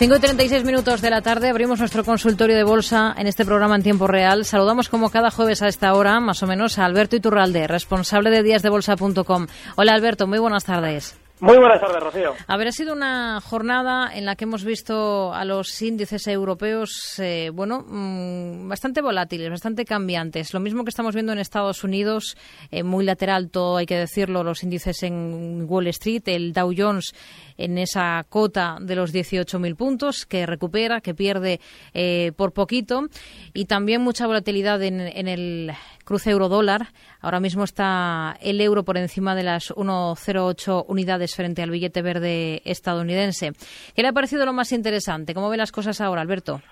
5 y 36 minutos de la tarde abrimos nuestro consultorio de bolsa en este programa en tiempo real. Saludamos como cada jueves a esta hora, más o menos, a Alberto Iturralde, responsable de díasdebolsa.com. Hola Alberto, muy buenas tardes. Muy buenas tardes, Rocío. Haber sido una jornada en la que hemos visto a los índices europeos, eh, bueno, mm, bastante volátiles, bastante cambiantes. Lo mismo que estamos viendo en Estados Unidos, eh, muy lateral todo, hay que decirlo, los índices en Wall Street, el Dow Jones en esa cota de los 18.000 puntos, que recupera, que pierde eh, por poquito, y también mucha volatilidad en, en el cruce euro-dólar. Ahora mismo está el euro por encima de las 1,08 unidades frente al billete verde estadounidense. ¿Qué le ha parecido lo más interesante? ¿Cómo ve las cosas ahora, Alberto?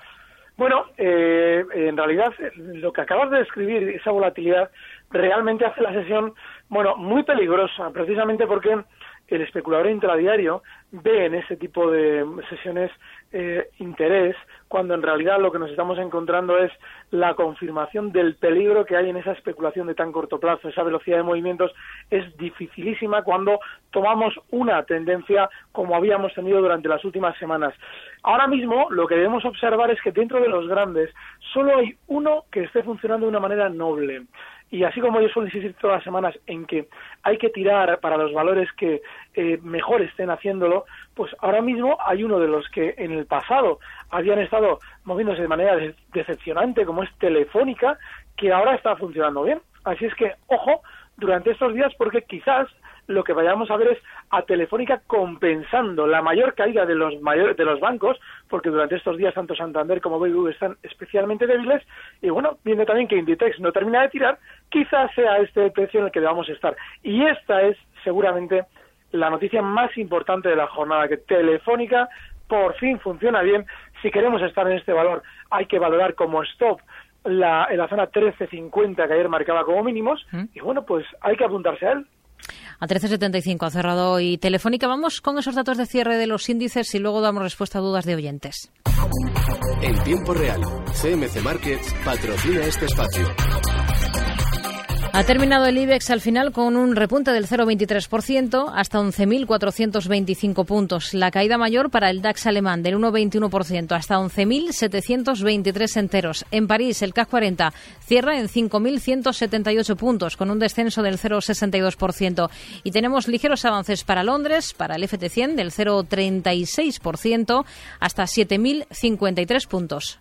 Bueno, eh, en realidad lo que acabas de describir, esa volatilidad, realmente hace la sesión, bueno, muy peligrosa, precisamente porque el especulador intradiario ve en ese tipo de sesiones eh, interés, cuando en realidad lo que nos estamos encontrando es la confirmación del peligro que hay en esa especulación de tan corto plazo. Esa velocidad de movimientos es dificilísima cuando tomamos una tendencia como habíamos tenido durante las últimas semanas. Ahora mismo lo que debemos observar es que dentro de los grandes solo hay uno que esté funcionando de una manera noble. Y así como yo suelo insistir todas las semanas en que hay que tirar para los valores que eh, mejor estén haciéndolo, pues ahora mismo hay uno de los que en el pasado habían estado moviéndose de manera decepcionante, como es Telefónica, que ahora está funcionando bien. Así es que, ojo, durante estos días, porque quizás lo que vayamos a ver es a Telefónica compensando la mayor caída de los de los bancos, porque durante estos días tanto Santander como BBV están especialmente débiles, y bueno, viendo también que Inditex no termina de tirar, quizás sea este el precio en el que debamos estar. Y esta es seguramente la noticia más importante de la jornada, que Telefónica por fin funciona bien. Si queremos estar en este valor, hay que valorar como stop la, en la zona 13.50 que ayer marcaba como mínimos, ¿Mm? y bueno, pues hay que apuntarse a él. A 13.75 ha cerrado hoy Telefónica. Vamos con esos datos de cierre de los índices y luego damos respuesta a dudas de oyentes. En tiempo real, CMC Markets patrocina este espacio. Ha terminado el IBEX al final con un repunte del 0,23% hasta 11.425 puntos. La caída mayor para el DAX alemán del 1,21% hasta 11.723 enteros. En París, el CAC 40 cierra en 5.178 puntos con un descenso del 0,62%. Y tenemos ligeros avances para Londres, para el FT100 del 0,36% hasta 7.053 puntos.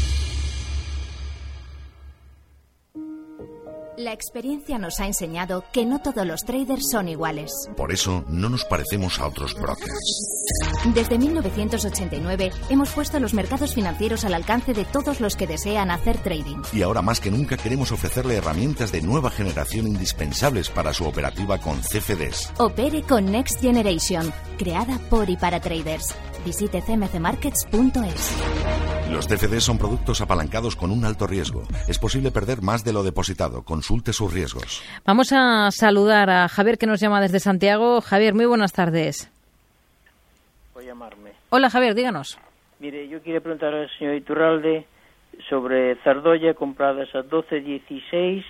La experiencia nos ha enseñado que no todos los traders son iguales. Por eso no nos parecemos a otros brokers. Desde 1989 hemos puesto los mercados financieros al alcance de todos los que desean hacer trading. Y ahora más que nunca queremos ofrecerle herramientas de nueva generación indispensables para su operativa con CFDs. Opere con Next Generation, creada por y para traders. Visite cmcmarkets.es. Los CFDs son productos apalancados con un alto riesgo. Es posible perder más de lo depositado. Consulte sus riesgos. Vamos a saludar a Javier que nos llama desde Santiago. Javier, muy buenas tardes. llamarme. Hola Javier, díganos. Mire, yo quería preguntar al señor Iturralde sobre Zardoya compradas a 12.16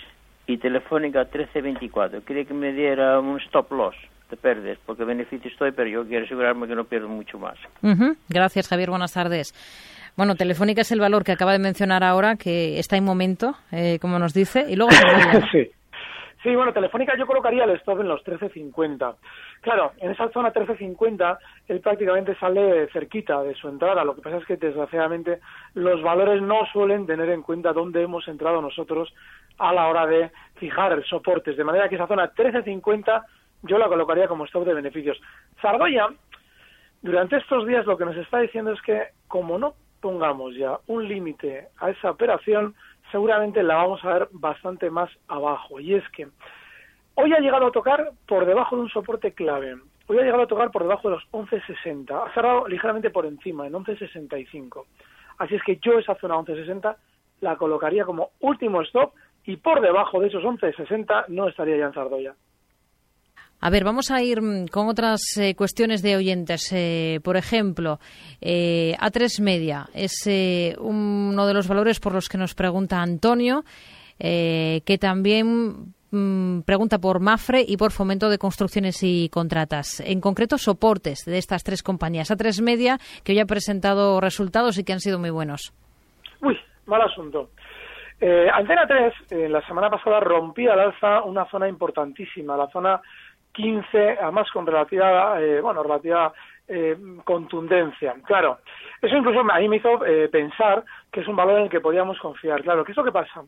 y Telefónica a 13.24. Quería que me diera un stop loss de pérdidas, porque beneficio estoy, pero yo quiero asegurarme que no pierdo mucho más. Gracias Javier, buenas tardes. Bueno, Telefónica es el valor que acaba de mencionar ahora, que está en momento, eh, como nos dice, y luego... sí. Bueno, Telefónica yo colocaría el stop en los 13.50. Claro, en esa zona 13.50 él prácticamente sale cerquita de su entrada. Lo que pasa es que desgraciadamente los valores no suelen tener en cuenta dónde hemos entrado nosotros a la hora de fijar soportes. De manera que esa zona 13.50 yo la colocaría como stop de beneficios. Zardoya, durante estos días lo que nos está diciendo es que como no pongamos ya un límite a esa operación, seguramente la vamos a ver bastante más abajo. Y es que hoy ha llegado a tocar por debajo de un soporte clave. Hoy ha llegado a tocar por debajo de los 11.60. Ha cerrado ligeramente por encima, en 11.65. Así es que yo esa zona 11.60 la colocaría como último stop y por debajo de esos 11,60 no estaría ya en Zardoya. A ver, vamos a ir mm, con otras eh, cuestiones de oyentes. Eh, por ejemplo, eh, A3 Media es uno de los valores por los que nos pregunta Antonio, que también mm, pregunta por Mafre y por Fomento de Construcciones y Contratas. En concreto, soportes de estas tres compañías. A3 Media, que hoy ha presentado resultados y que han sido muy buenos. Uy, mal asunto. Antena 3, la semana pasada rompía al alza una zona importantísima, la zona 15, además con relativa, eh, bueno, relativa eh, contundencia. Claro, eso incluso a mí me hizo eh, pensar que es un valor en el que podíamos confiar. Claro, ¿qué es lo que pasa?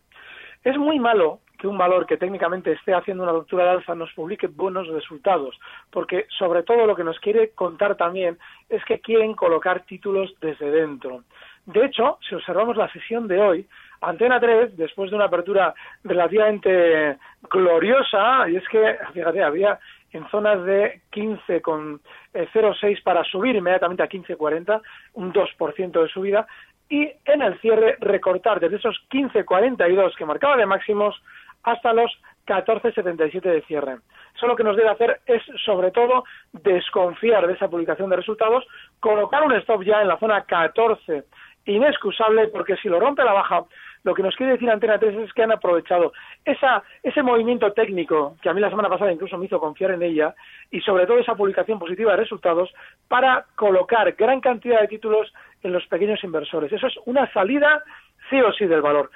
Es muy malo que un valor que técnicamente esté haciendo una ruptura de alza nos publique buenos resultados, porque sobre todo lo que nos quiere contar también es que quieren colocar títulos desde dentro. De hecho, si observamos la sesión de hoy, Antena 3, después de una apertura relativamente gloriosa, y es que, fíjate, había en zonas de 15 con 0,6 eh, para subir inmediatamente a 15,40, un 2% de subida, y en el cierre recortar desde esos 15,42 que marcaba de máximos hasta los 14,77 de cierre. Eso lo que nos debe hacer es, sobre todo, desconfiar de esa publicación de resultados, colocar un stop ya en la zona 14, inexcusable, porque si lo rompe la baja, lo que nos quiere decir Antena 3 es que han aprovechado esa, ese movimiento técnico, que a mí la semana pasada incluso me hizo confiar en ella, y sobre todo esa publicación positiva de resultados, para colocar gran cantidad de títulos en los pequeños inversores. Eso es una salida sí o sí del valor.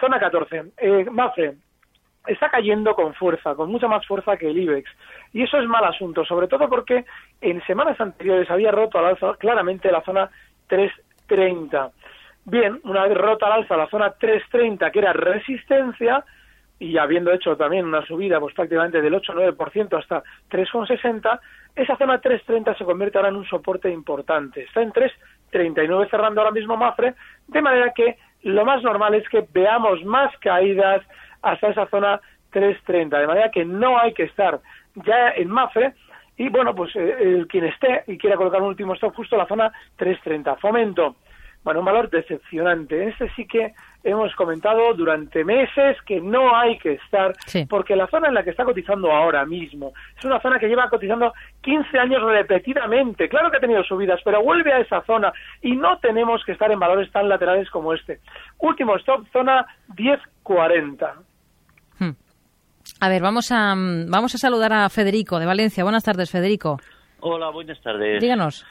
Zona 14. Eh, Mafre, está cayendo con fuerza, con mucha más fuerza que el IBEX. Y eso es mal asunto, sobre todo porque en semanas anteriores había roto al alza claramente la zona 330. Bien, una vez rota al alza la zona 330, que era resistencia, y habiendo hecho también una subida pues prácticamente del 8-9% hasta 3,60, esa zona 330 se convierte ahora en un soporte importante. Está en 3,39 cerrando ahora mismo Mafre, de manera que lo más normal es que veamos más caídas hasta esa zona 330, de manera que no hay que estar ya en Mafre, y bueno, pues eh, el quien esté y quiera colocar un último stop justo en la zona 330. Fomento bueno, un valor decepcionante. En este sí que hemos comentado durante meses que no hay que estar, porque la zona en la que está cotizando ahora mismo es una zona que lleva cotizando 15 años repetidamente. Claro que ha tenido subidas, pero vuelve a esa zona y no tenemos que estar en valores tan laterales como este. Último stop, zona 1040. A ver, vamos a, vamos a saludar a Federico de Valencia. Buenas tardes, Federico. Hola, buenas tardes. Díganos.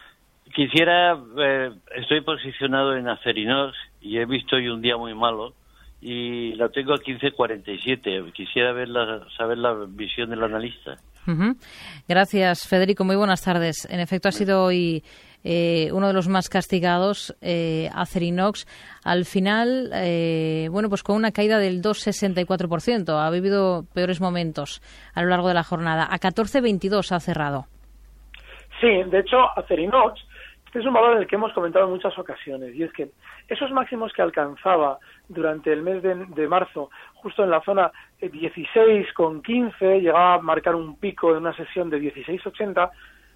Quisiera, eh, estoy posicionado en Acerinox y he visto hoy un día muy malo y la tengo a 15.47. Quisiera ver saber la visión del analista. Gracias, Federico. Muy buenas tardes. En efecto, ha sido hoy eh, uno de los más castigados, eh, Acerinox. Al final, eh, bueno, pues con una caída del 2,64%. Ha vivido peores momentos a lo largo de la jornada. A 14.22 ha cerrado. Sí, de hecho, Acerinox este es un valor en que hemos comentado en muchas ocasiones y es que esos máximos que alcanzaba durante el mes de, marzo, justo en la zona 16 con 15, llegaba a marcar un pico en una sesión de 16,80,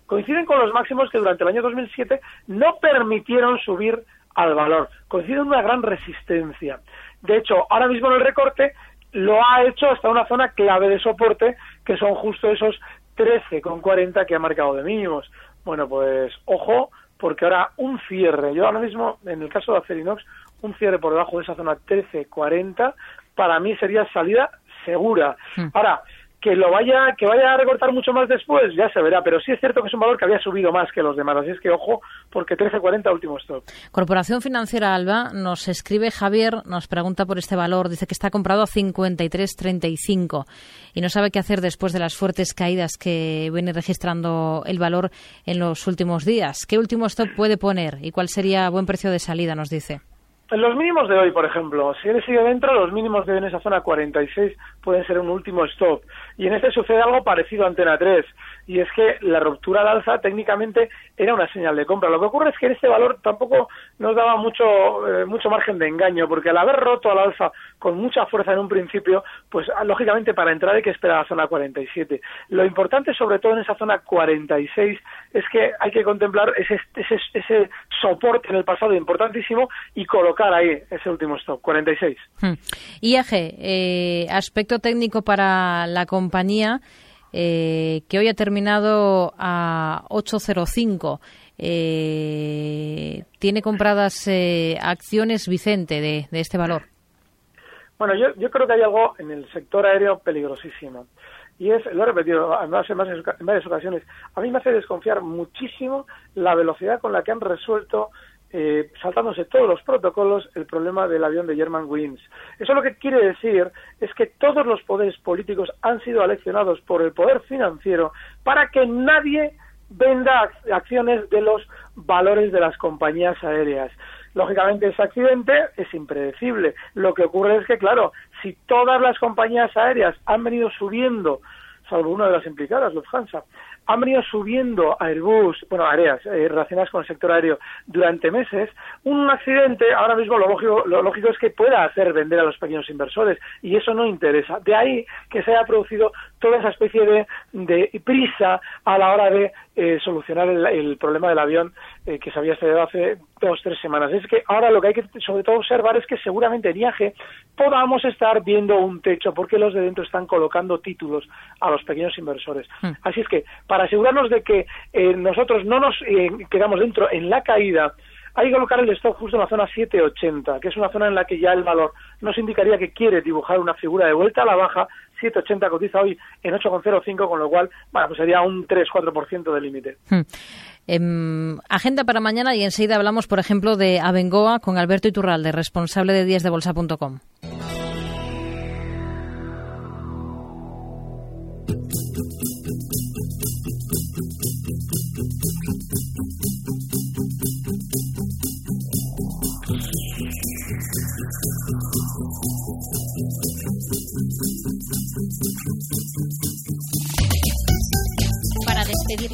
coinciden con los máximos que durante el año 2007 no permitieron subir al valor, coinciden en una gran resistencia. De hecho, ahora mismo en el recorte lo ha hecho hasta una zona clave de soporte, que son justo esos 13,40 que ha marcado de mínimos. Bueno, pues ojo, porque ahora un cierre, yo ahora mismo, en el caso de Acerinox, un cierre por debajo de esa zona 13.40, para mí sería salida segura. Hmm. Ahora, que lo vaya que vaya a recortar mucho más después ya se verá. Pero sí es cierto que es un valor que había subido más que los demás. Así es que ojo porque 13.40 último stop. Corporación Financiera Alba nos escribe Javier nos pregunta por este valor. Dice que está comprado a 53.35 y no sabe qué hacer después de las fuertes caídas que viene registrando el valor en los últimos días. Qué último stop puede poner y cuál sería buen precio de salida nos dice en los mínimos de hoy, por ejemplo, si él sigue dentro, los mínimos de en esa zona 46 pueden ser un último stop. Y en este sucede algo parecido a Antena 3, y es que la ruptura al alza técnicamente era una señal de compra. Lo que ocurre es que este valor tampoco nos daba mucho, eh, mucho margen de engaño, porque al haber roto al alza con mucha fuerza en un principio, pues ah, lógicamente para entrar hay que esperar a la zona 47. Lo importante, sobre todo en esa zona 46, es que hay que contemplar ese, ese, ese soporte en el pasado importantísimo y colocar ahí ese último stop, 46. Hmm. IAG, eh, aspecto técnico para la compañía eh, que hoy ha terminado a 805. Eh, ¿Tiene compradas eh, acciones Vicente de, este valor? Bueno, yo, yo creo que hay algo en el sector aéreo peligrosísimo. Y es, lo he repetido además en varias ocasiones, a mí me hace desconfiar muchísimo la velocidad con la que han resuelto eh, saltándose todos los protocolos el problema del avión de Germanwings. Eso lo que quiere decir es que todos los poderes políticos han sido aleccionados por el poder financiero para que nadie venda acciones de los valores de las compañías aéreas. Lógicamente ese accidente es impredecible. Lo que ocurre es que, claro, si todas las compañías aéreas han venido subiendo, salvo una de las implicadas, Lufthansa, han venido subiendo a Airbus, bueno, áreas eh, relacionadas con el sector aéreo durante meses, un accidente, ahora mismo lo lógico, lo lógico es que pueda hacer vender a los pequeños inversores y eso no interesa. De ahí que se haya producido toda esa especie de, de prisa a la hora de eh, solucionar el, el, problema del avión eh, que se había estrellado hace dos, tres semanas. Es que ahora lo que hay que sobre todo observar es que seguramente en IAG podamos estar viendo un techo porque los de dentro están colocando títulos a los pequeños inversores. Mm. Así es que para asegurarnos de que eh, nosotros no nos eh, quedamos dentro en la caída, hay que colocar el stop justo en la zona 780, que es una zona en la que ya el valor nos indicaría que quiere dibujar una figura de vuelta a la baja. 780 cotiza hoy en 8,05, con lo cual, bueno, pues sería un 3-4% de límite. Eh, agenda para mañana y enseguida hablamos, por ejemplo, de Abengoa con Alberto Iturralde, responsable de díasdebolsa.com.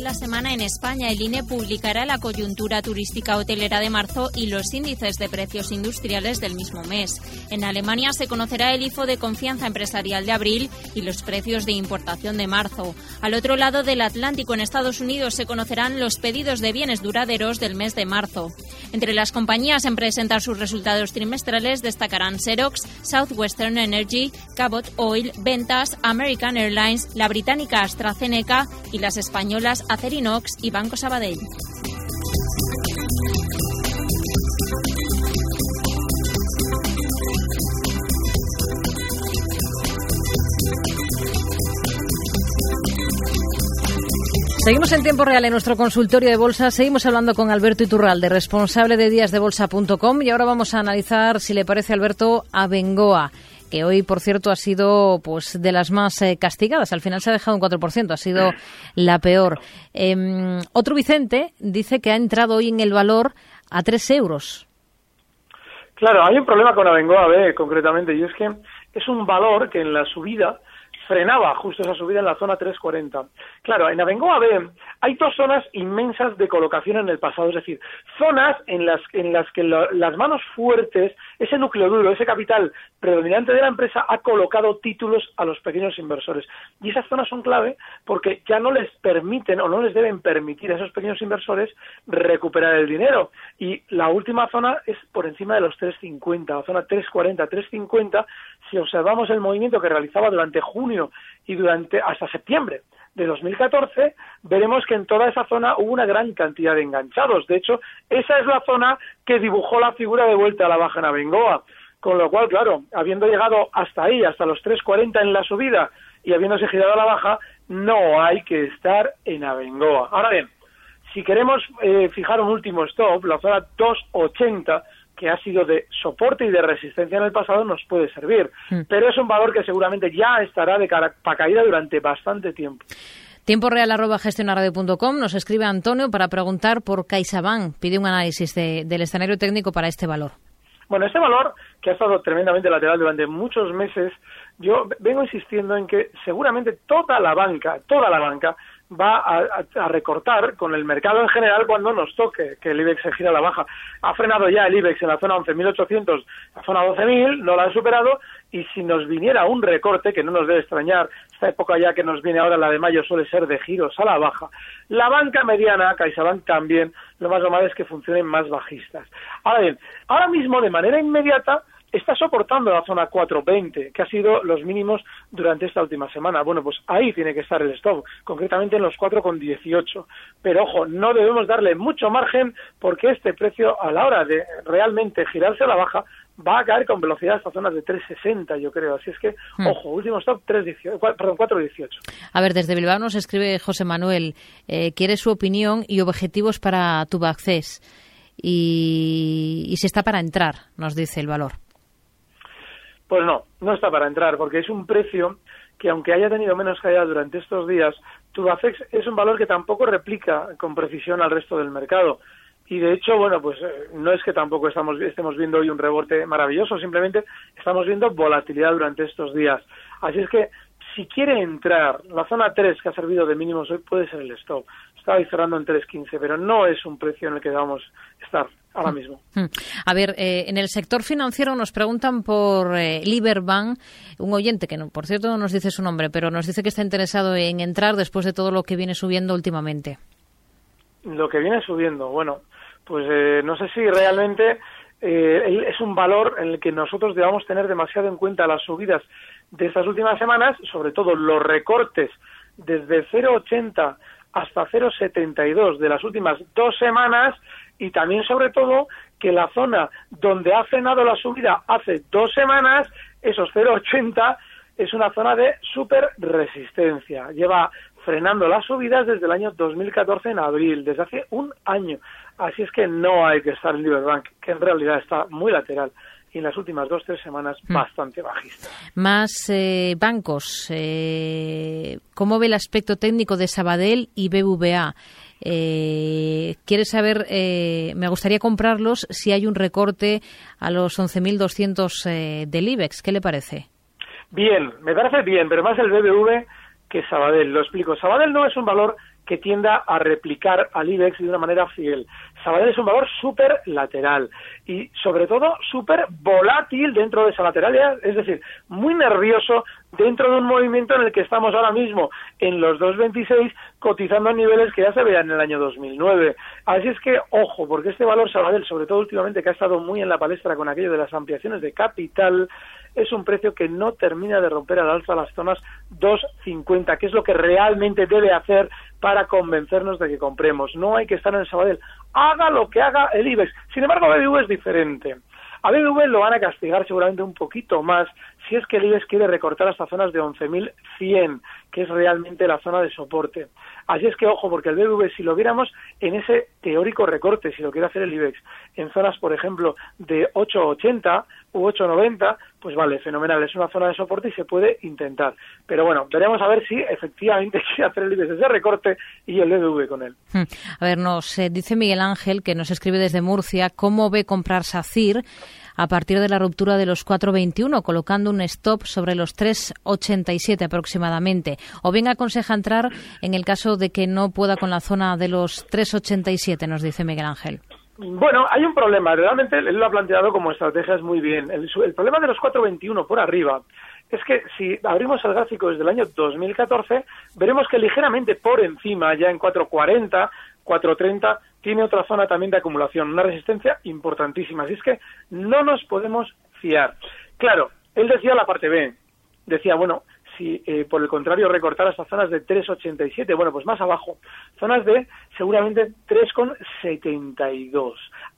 la semana en España, el INE publicará la coyuntura turística hotelera de marzo y los índices de precios industriales del mismo mes. En Alemania se conocerá el IFO de confianza empresarial de abril y los precios de importación de marzo. Al otro lado del Atlántico, en Estados Unidos, se conocerán los pedidos de bienes duraderos del mes de marzo. Entre las compañías en presentar sus resultados trimestrales destacarán Xerox, Southwestern Energy, Cabot Oil, Ventas, American Airlines, la británica AstraZeneca y las españolas Acerinox y Banco Sabadell. Seguimos en tiempo real en nuestro consultorio de bolsa. Seguimos hablando con Alberto Iturralde, responsable de díasdebolsa.com. Y ahora vamos a analizar, si le parece, Alberto, a Bengoa que hoy, por cierto, ha sido pues de las más eh, castigadas. Al final se ha dejado un 4%, ha sido la peor. Eh, otro Vicente dice que ha entrado hoy en el valor a 3 euros. Claro, hay un problema con Abengoa B, concretamente, y es que es un valor que en la subida frenaba justo esa subida en la zona 340. Claro, en Abengoa B hay dos zonas inmensas de colocación en el pasado, es decir, zonas en las, en las que lo, las manos fuertes, ese núcleo duro, ese capital predominante de la empresa ha colocado títulos a los pequeños inversores. Y esas zonas son clave porque ya no les permiten o no les deben permitir a esos pequeños inversores recuperar el dinero. Y la última zona es por encima de los 350, la zona 340, 350, si observamos el movimiento que realizaba durante junio y durante hasta septiembre de 2014, veremos que en toda esa zona hubo una gran cantidad de enganchados. De hecho, esa es la zona que dibujó la figura de vuelta a la baja en Abengoa. Con lo cual, claro, habiendo llegado hasta ahí, hasta los 3.40 en la subida y habiéndose girado a la baja, no hay que estar en Abengoa. Ahora bien, si queremos eh, fijar un último stop, la zona 2.80, que ha sido de soporte y de resistencia en el pasado nos puede servir. Mm. Pero es un valor que seguramente ya estará de para caída durante bastante tiempo. Tiempo real arroba gestionaradio.com nos escribe Antonio para preguntar por CaixaBank. Pide un análisis de, del escenario técnico para este valor. Bueno, este valor, que ha estado tremendamente lateral durante muchos meses, yo vengo insistiendo en que seguramente toda la banca, toda la banca, va a, recortar con el mercado en general cuando nos toque que el IBEX se gira a la baja. Ha frenado ya el IBEX en la zona 11.800, la zona 12.000, no la ha superado y si nos viniera un recorte, que no nos debe extrañar, esta época ya que nos viene ahora, la de mayo, suele ser de giros a la baja, la banca mediana, CaixaBank también, lo más normal es que funcionen más bajistas. Ahora bien, ahora mismo de manera inmediata está soportando la zona 420, que ha sido los mínimos durante esta última semana. Bueno, pues ahí tiene que estar el stop, concretamente en los 4,18. Pero ojo, no debemos darle mucho margen porque este precio, a la hora de realmente girarse a la baja, va a caer con velocidad hasta zonas de 3,60, yo creo. Así es que, hmm. ojo, último stop, 3,18, perdón, 4,18. A ver, desde Bilbao nos escribe José Manuel, eh, quiere su opinión y objetivos para tu Access. Y, y si está para entrar, nos dice el valor. Pues no, no está para entrar, porque es un precio que aunque haya tenido menos caída durante estos días, Tubacex es un valor que tampoco replica con precisión al resto del mercado. Y de hecho, bueno, pues eh, no es que tampoco estamos, estemos viendo hoy un rebote maravilloso, simplemente estamos viendo volatilidad durante estos días. Así es que si quiere entrar, la zona 3 que ha servido de mínimos hoy puede ser el stop. Estaba cerrando en 3.15, pero no es un precio en el que debamos estar ahora mismo. Hmm. A ver, eh, en el sector financiero nos preguntan por eh, Liberbank, un oyente que, por cierto, no nos dice su nombre, pero nos dice que está interesado en entrar después de todo lo que viene subiendo últimamente. Lo que viene subiendo, bueno, pues eh, no sé si realmente eh, es un valor en el que nosotros debamos tener demasiado en cuenta las subidas de estas últimas semanas, sobre todo los recortes desde 0,80 hasta 0,72 de las últimas dos semanas y también sobre todo que la zona donde ha frenado la subida hace dos semanas, esos 0,80 es una zona de super resistencia. Lleva frenando las subidas desde el año 2014 en abril, desde hace un año. Así es que no hay que estar en Liberbank, que en realidad está muy lateral y en las últimas dos tres semanas hmm. bastante bajista. Más eh, bancos. Eh, ¿Cómo ve el aspecto técnico de Sabadell y BBVA? Eh, quiere saber, eh, me gustaría comprarlos si hay un recorte a los 11.200 eh, del IBEX. ¿Qué le parece? Bien, me parece bien, pero más el BBV que Sabadell. Lo explico. Sabadell no es un valor que tienda a replicar al IBEX de una manera fiel. Sabadell es un valor súper lateral y sobre todo súper volátil dentro de esa lateralidad, es decir, muy nervioso dentro de un movimiento en el que estamos ahora mismo en los 2.26 cotizando a niveles que ya se veían en el año 2009. Así es que, ojo, porque este valor Sabadell, sobre todo últimamente que ha estado muy en la palestra con aquello de las ampliaciones de capital, es un precio que no termina de romper al alza las zonas 2.50, que es lo que realmente debe hacer para convencernos de que compremos. No hay que estar en el Sabadell. Haga lo que haga el IBEX. Sin embargo, BBV es diferente. A BBV lo van a castigar seguramente un poquito más si es que el IBEX quiere recortar hasta zonas de 11.100, que es realmente la zona de soporte. Así es que ojo, porque el BBV, si lo viéramos en ese teórico recorte, si lo quiere hacer el IBEX, en zonas, por ejemplo, de 8.80 u 8.90, pues vale, fenomenal, es una zona de soporte y se puede intentar. Pero bueno, veremos a ver si efectivamente quiere hacer el IBEX ese recorte y el BBV con él. Hmm. A ver, nos eh, dice Miguel Ángel, que nos escribe desde Murcia, cómo ve comprar SACIR a partir de la ruptura de los 4.21, colocando un stop sobre los 3.87 aproximadamente. O bien aconseja entrar en el caso de que no pueda con la zona de los 3.87, nos dice Miguel Ángel. Bueno, hay un problema. Realmente él lo ha planteado como estrategias muy bien. El, el problema de los 4.21 por arriba es que si abrimos el gráfico desde el año 2014, veremos que ligeramente por encima, ya en 4.40, 4.30, tiene otra zona también de acumulación, una resistencia importantísima. Así es que no nos podemos fiar. Claro, él decía la parte B, decía, bueno, si eh, por el contrario recortar estas zonas de 3,87, bueno, pues más abajo, zonas de seguramente 3,72.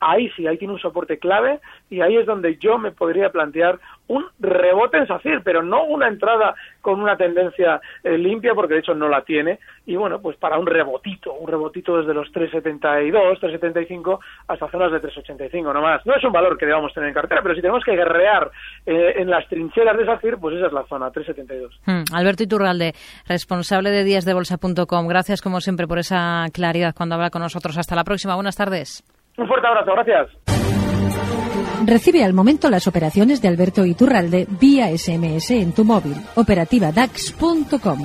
Ahí sí, ahí tiene un soporte clave y ahí es donde yo me podría plantear un rebote en SACIR, pero no una entrada con una tendencia eh, limpia, porque de hecho no la tiene, y bueno, pues para un rebotito, un rebotito desde los 3,72, 3,75 hasta zonas de 3,85 nomás. No es un valor que debamos tener en cartera, pero si tenemos que guerrear eh, en las trincheras de SACIR, pues esa es la zona, 3,72. Hmm. Alberto Iturralde, responsable de díasdebolsa.com, gracias como siempre por esa claridad cuando habla con nosotros. Hasta la próxima, buenas tardes. Un fuerte abrazo, gracias. Recibe al momento las operaciones de Alberto Iturralde vía SMS en tu móvil. Operativa DAX.com.